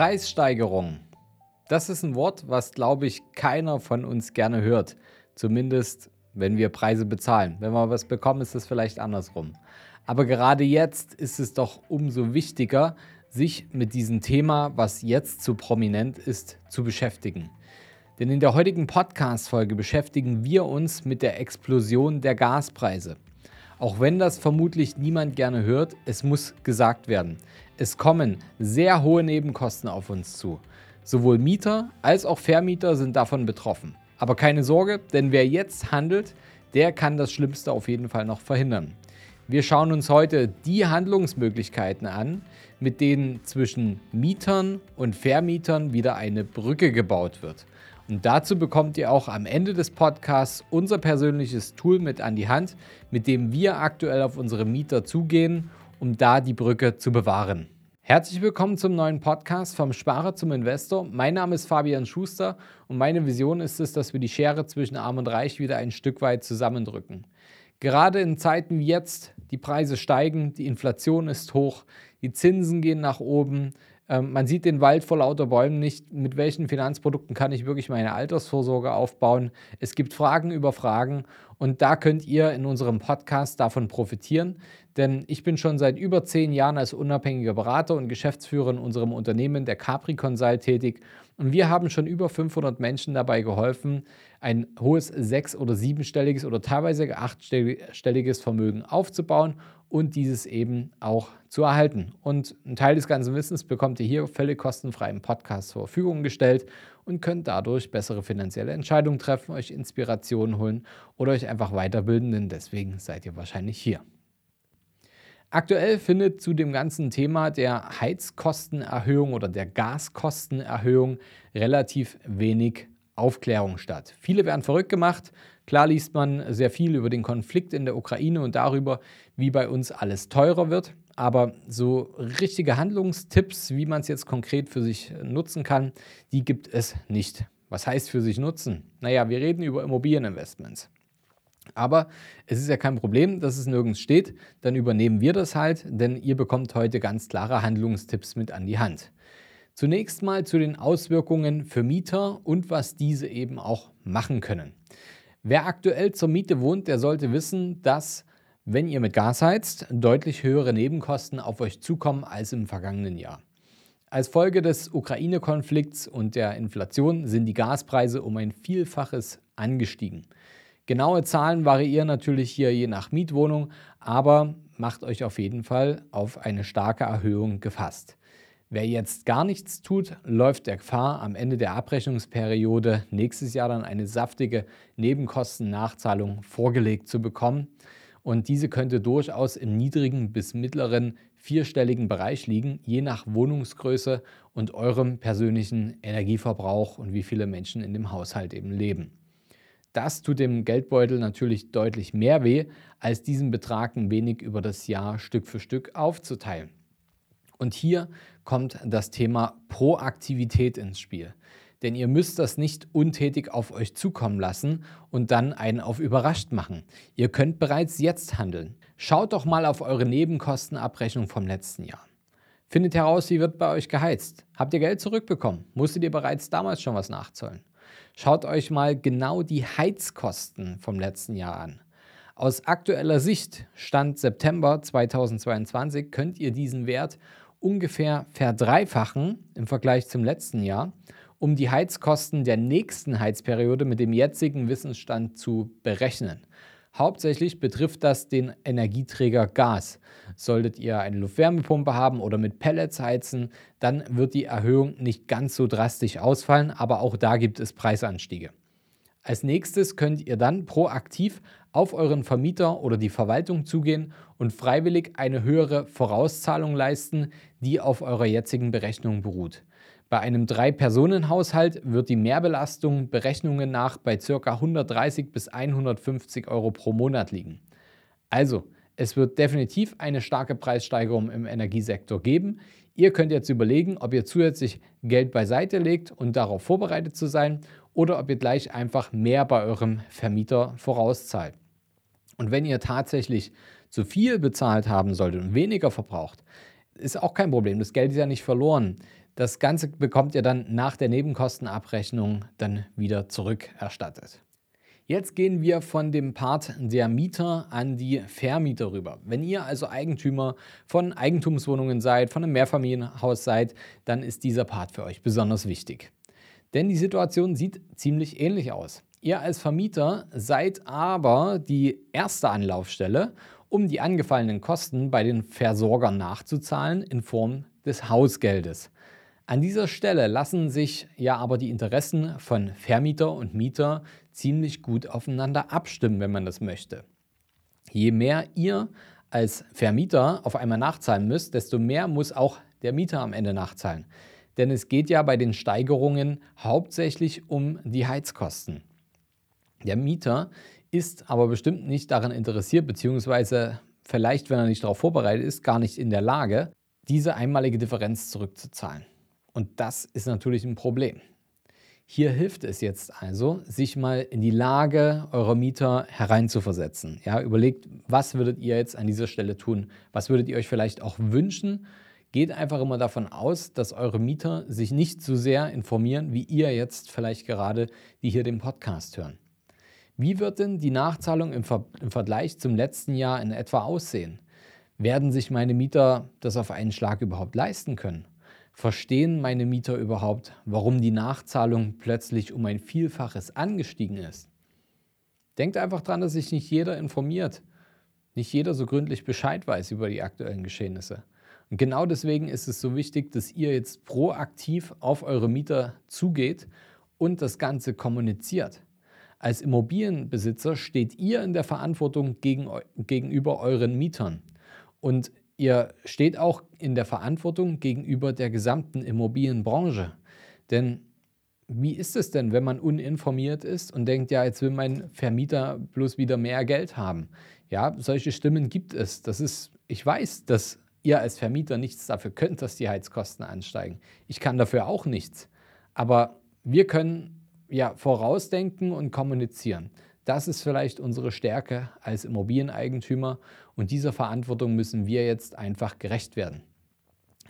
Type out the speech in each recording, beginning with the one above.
Preissteigerung. Das ist ein Wort, was, glaube ich, keiner von uns gerne hört. Zumindest, wenn wir Preise bezahlen. Wenn wir was bekommen, ist es vielleicht andersrum. Aber gerade jetzt ist es doch umso wichtiger, sich mit diesem Thema, was jetzt zu prominent ist, zu beschäftigen. Denn in der heutigen Podcast-Folge beschäftigen wir uns mit der Explosion der Gaspreise. Auch wenn das vermutlich niemand gerne hört, es muss gesagt werden. Es kommen sehr hohe Nebenkosten auf uns zu. Sowohl Mieter als auch Vermieter sind davon betroffen. Aber keine Sorge, denn wer jetzt handelt, der kann das Schlimmste auf jeden Fall noch verhindern. Wir schauen uns heute die Handlungsmöglichkeiten an, mit denen zwischen Mietern und Vermietern wieder eine Brücke gebaut wird. Und dazu bekommt ihr auch am Ende des Podcasts unser persönliches Tool mit an die Hand, mit dem wir aktuell auf unsere Mieter zugehen, um da die Brücke zu bewahren. Herzlich willkommen zum neuen Podcast vom Sparer zum Investor. Mein Name ist Fabian Schuster und meine Vision ist es, dass wir die Schere zwischen Arm und Reich wieder ein Stück weit zusammendrücken. Gerade in Zeiten wie jetzt, die Preise steigen, die Inflation ist hoch, die Zinsen gehen nach oben, ähm, man sieht den Wald vor lauter Bäumen nicht. Mit welchen Finanzprodukten kann ich wirklich meine Altersvorsorge aufbauen? Es gibt Fragen über Fragen und da könnt ihr in unserem Podcast davon profitieren. Denn ich bin schon seit über zehn Jahren als unabhängiger Berater und Geschäftsführer in unserem Unternehmen, der Capri Consult, tätig. Und wir haben schon über 500 Menschen dabei geholfen, ein hohes sechs- oder siebenstelliges oder teilweise achtstelliges Vermögen aufzubauen und dieses eben auch zu erhalten. Und einen Teil des ganzen Wissens bekommt ihr hier völlig kostenfrei im Podcast zur Verfügung gestellt und könnt dadurch bessere finanzielle Entscheidungen treffen, euch Inspirationen holen oder euch einfach weiterbilden, denn deswegen seid ihr wahrscheinlich hier. Aktuell findet zu dem ganzen Thema der Heizkostenerhöhung oder der Gaskostenerhöhung relativ wenig Aufklärung statt. Viele werden verrückt gemacht. Klar liest man sehr viel über den Konflikt in der Ukraine und darüber, wie bei uns alles teurer wird. Aber so richtige Handlungstipps, wie man es jetzt konkret für sich nutzen kann, die gibt es nicht. Was heißt für sich nutzen? Naja, wir reden über Immobilieninvestments. Aber es ist ja kein Problem, dass es nirgends steht. Dann übernehmen wir das halt, denn ihr bekommt heute ganz klare Handlungstipps mit an die Hand. Zunächst mal zu den Auswirkungen für Mieter und was diese eben auch machen können. Wer aktuell zur Miete wohnt, der sollte wissen, dass, wenn ihr mit Gas heizt, deutlich höhere Nebenkosten auf euch zukommen als im vergangenen Jahr. Als Folge des Ukraine-Konflikts und der Inflation sind die Gaspreise um ein Vielfaches angestiegen. Genaue Zahlen variieren natürlich hier je nach Mietwohnung, aber macht euch auf jeden Fall auf eine starke Erhöhung gefasst. Wer jetzt gar nichts tut, läuft der Gefahr, am Ende der Abrechnungsperiode nächstes Jahr dann eine saftige Nebenkostennachzahlung vorgelegt zu bekommen. Und diese könnte durchaus im niedrigen bis mittleren vierstelligen Bereich liegen, je nach Wohnungsgröße und eurem persönlichen Energieverbrauch und wie viele Menschen in dem Haushalt eben leben. Das tut dem Geldbeutel natürlich deutlich mehr weh, als diesen Betrag ein wenig über das Jahr Stück für Stück aufzuteilen. Und hier kommt das Thema Proaktivität ins Spiel. Denn ihr müsst das nicht untätig auf euch zukommen lassen und dann einen auf überrascht machen. Ihr könnt bereits jetzt handeln. Schaut doch mal auf eure Nebenkostenabrechnung vom letzten Jahr. Findet heraus, wie wird bei euch geheizt. Habt ihr Geld zurückbekommen? Musstet ihr bereits damals schon was nachzahlen? Schaut euch mal genau die Heizkosten vom letzten Jahr an. Aus aktueller Sicht, Stand September 2022, könnt ihr diesen Wert ungefähr verdreifachen im Vergleich zum letzten Jahr, um die Heizkosten der nächsten Heizperiode mit dem jetzigen Wissensstand zu berechnen. Hauptsächlich betrifft das den Energieträger Gas. Solltet ihr eine Luftwärmepumpe haben oder mit Pellets heizen, dann wird die Erhöhung nicht ganz so drastisch ausfallen, aber auch da gibt es Preisanstiege. Als nächstes könnt ihr dann proaktiv auf euren Vermieter oder die Verwaltung zugehen und freiwillig eine höhere Vorauszahlung leisten, die auf eurer jetzigen Berechnung beruht. Bei einem Drei-Personen-Haushalt wird die Mehrbelastung Berechnungen nach bei ca. 130 bis 150 Euro pro Monat liegen. Also, es wird definitiv eine starke Preissteigerung im Energiesektor geben. Ihr könnt jetzt überlegen, ob ihr zusätzlich Geld beiseite legt und darauf vorbereitet zu sein oder ob ihr gleich einfach mehr bei eurem Vermieter vorauszahlt. Und wenn ihr tatsächlich zu viel bezahlt haben solltet und weniger verbraucht, ist auch kein Problem. Das Geld ist ja nicht verloren Das Ganze bekommt ihr dann nach der Nebenkostenabrechnung dann wieder zurückerstattet. Jetzt gehen wir von dem Part der Mieter an die Vermieter rüber. Wenn ihr also Eigentümer von Eigentumswohnungen seid, von einem Mehrfamilienhaus seid, dann ist dieser Part für euch besonders wichtig. Denn die Situation sieht ziemlich ähnlich aus. Ihr als Vermieter seid aber die erste Anlaufstelle, um die angefallenen Kosten bei den Versorgern nachzuzahlen in Form des Hausgeldes. An dieser Stelle lassen sich ja aber die Interessen von Vermieter und Mieter ziemlich gut aufeinander abstimmen, wenn man das möchte. Je mehr ihr als Vermieter auf einmal nachzahlen müsst, desto mehr muss auch der Mieter am Ende nachzahlen. Denn es geht ja bei den Steigerungen hauptsächlich um die Heizkosten. Der Mieter ist aber bestimmt nicht daran interessiert, beziehungsweise vielleicht, wenn er nicht darauf vorbereitet ist, gar nicht in der Lage, diese einmalige Differenz zurückzuzahlen. Und das ist natürlich ein Problem. Hier hilft es jetzt also, sich mal in die Lage eurer Mieter hereinzuversetzen. Ja, überlegt, was würdet ihr jetzt an dieser Stelle tun? Was würdet ihr euch vielleicht auch wünschen? Geht einfach immer davon aus, dass eure Mieter sich nicht so sehr informieren, wie ihr jetzt vielleicht gerade, die hier den Podcast hören. Wie wird denn die Nachzahlung im, Ver im Vergleich zum letzten Jahr in etwa aussehen? Werden sich meine Mieter das auf einen Schlag überhaupt leisten können? Verstehen meine Mieter überhaupt, warum die Nachzahlung plötzlich um ein Vielfaches angestiegen ist? Denkt einfach daran, dass sich nicht jeder informiert, nicht jeder so gründlich Bescheid weiß über die aktuellen Geschehnisse. Und genau deswegen ist es so wichtig, dass ihr jetzt proaktiv auf eure Mieter zugeht und das Ganze kommuniziert. Als Immobilienbesitzer steht ihr in der Verantwortung gegen, gegenüber euren Mietern. Und ihr steht auch in der Verantwortung gegenüber der gesamten Immobilienbranche. Denn wie ist es denn, wenn man uninformiert ist und denkt, ja, jetzt will mein Vermieter bloß wieder mehr Geld haben? Ja, solche Stimmen gibt es. Das ist, ich weiß, dass ihr als Vermieter nichts dafür könnt, dass die Heizkosten ansteigen. Ich kann dafür auch nichts. Aber wir können ja vorausdenken und kommunizieren. Das ist vielleicht unsere Stärke als Immobilieneigentümer und dieser Verantwortung müssen wir jetzt einfach gerecht werden.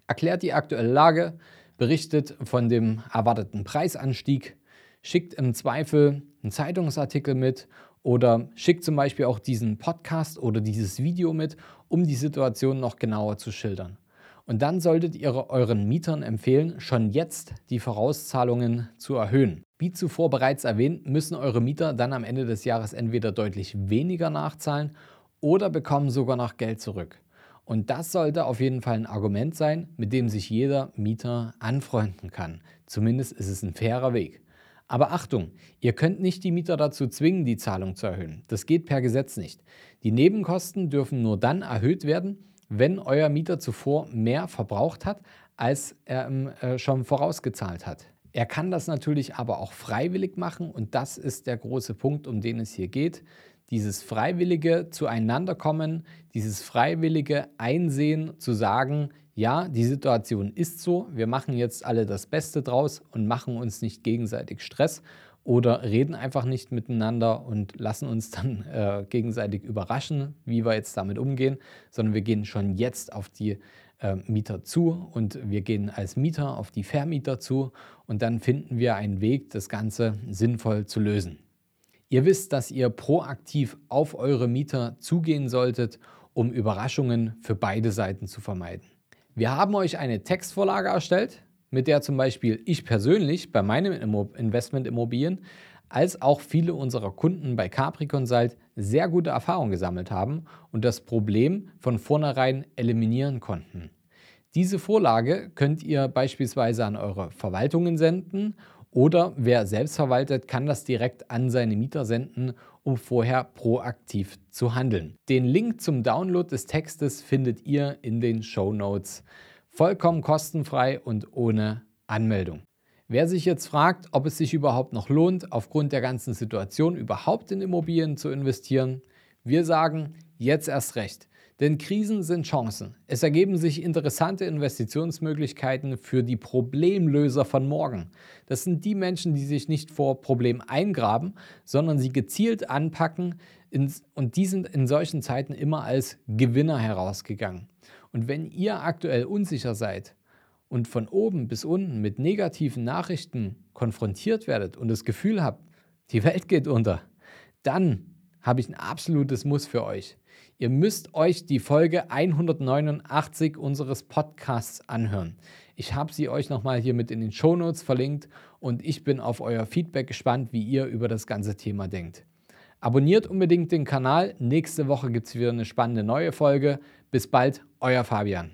Erklärt die aktuelle Lage, berichtet von dem erwarteten Preisanstieg, schickt im Zweifel einen Zeitungsartikel mit oder schickt zum Beispiel auch diesen Podcast oder dieses Video mit, um die Situation noch genauer zu schildern. Und dann solltet ihr euren Mietern empfehlen, schon jetzt die Vorauszahlungen zu erhöhen. Wie zuvor bereits erwähnt, müssen eure Mieter dann am Ende des Jahres entweder deutlich weniger nachzahlen oder bekommen sogar noch Geld zurück. Und das sollte auf jeden Fall ein Argument sein, mit dem sich jeder Mieter anfreunden kann. Zumindest ist es ein fairer Weg. Aber Achtung, ihr könnt nicht die Mieter dazu zwingen, die Zahlung zu erhöhen. Das geht per Gesetz nicht. Die Nebenkosten dürfen nur dann erhöht werden, wenn euer Mieter zuvor mehr verbraucht hat, als er äh, schon vorausgezahlt hat. Er kann das natürlich aber auch freiwillig machen und das ist der große Punkt, um den es hier geht. Dieses freiwillige Zueinanderkommen, dieses freiwillige Einsehen, zu sagen, ja, die Situation ist so, wir machen jetzt alle das Beste draus und machen uns nicht gegenseitig Stress oder reden einfach nicht miteinander und lassen uns dann äh, gegenseitig überraschen, wie wir jetzt damit umgehen, sondern wir gehen schon jetzt auf die äh, Mieter zu und wir gehen als Mieter auf die Vermieter zu und dann finden wir einen Weg, das Ganze sinnvoll zu lösen. Ihr wisst, dass ihr proaktiv auf eure Mieter zugehen solltet, um Überraschungen für beide Seiten zu vermeiden. Wir haben euch eine Textvorlage erstellt, mit der zum Beispiel ich persönlich bei meinem Investment Immobilien als auch viele unserer Kunden bei Capri Consult sehr gute Erfahrungen gesammelt haben und das Problem von vornherein eliminieren konnten. Diese Vorlage könnt ihr beispielsweise an eure Verwaltungen senden oder wer selbst verwaltet, kann das direkt an seine Mieter senden, um vorher proaktiv zu handeln. Den Link zum Download des Textes findet ihr in den Show Notes. Vollkommen kostenfrei und ohne Anmeldung. Wer sich jetzt fragt, ob es sich überhaupt noch lohnt, aufgrund der ganzen Situation überhaupt in Immobilien zu investieren, wir sagen jetzt erst recht. Denn Krisen sind Chancen. Es ergeben sich interessante Investitionsmöglichkeiten für die Problemlöser von morgen. Das sind die Menschen, die sich nicht vor Problemen eingraben, sondern sie gezielt anpacken und die sind in solchen Zeiten immer als Gewinner herausgegangen. Und wenn ihr aktuell unsicher seid, und von oben bis unten mit negativen Nachrichten konfrontiert werdet und das Gefühl habt, die Welt geht unter, dann habe ich ein absolutes Muss für euch. Ihr müsst euch die Folge 189 unseres Podcasts anhören. Ich habe sie euch nochmal hier mit in den Shownotes verlinkt und ich bin auf euer Feedback gespannt, wie ihr über das ganze Thema denkt. Abonniert unbedingt den Kanal. Nächste Woche gibt es wieder eine spannende neue Folge. Bis bald, euer Fabian.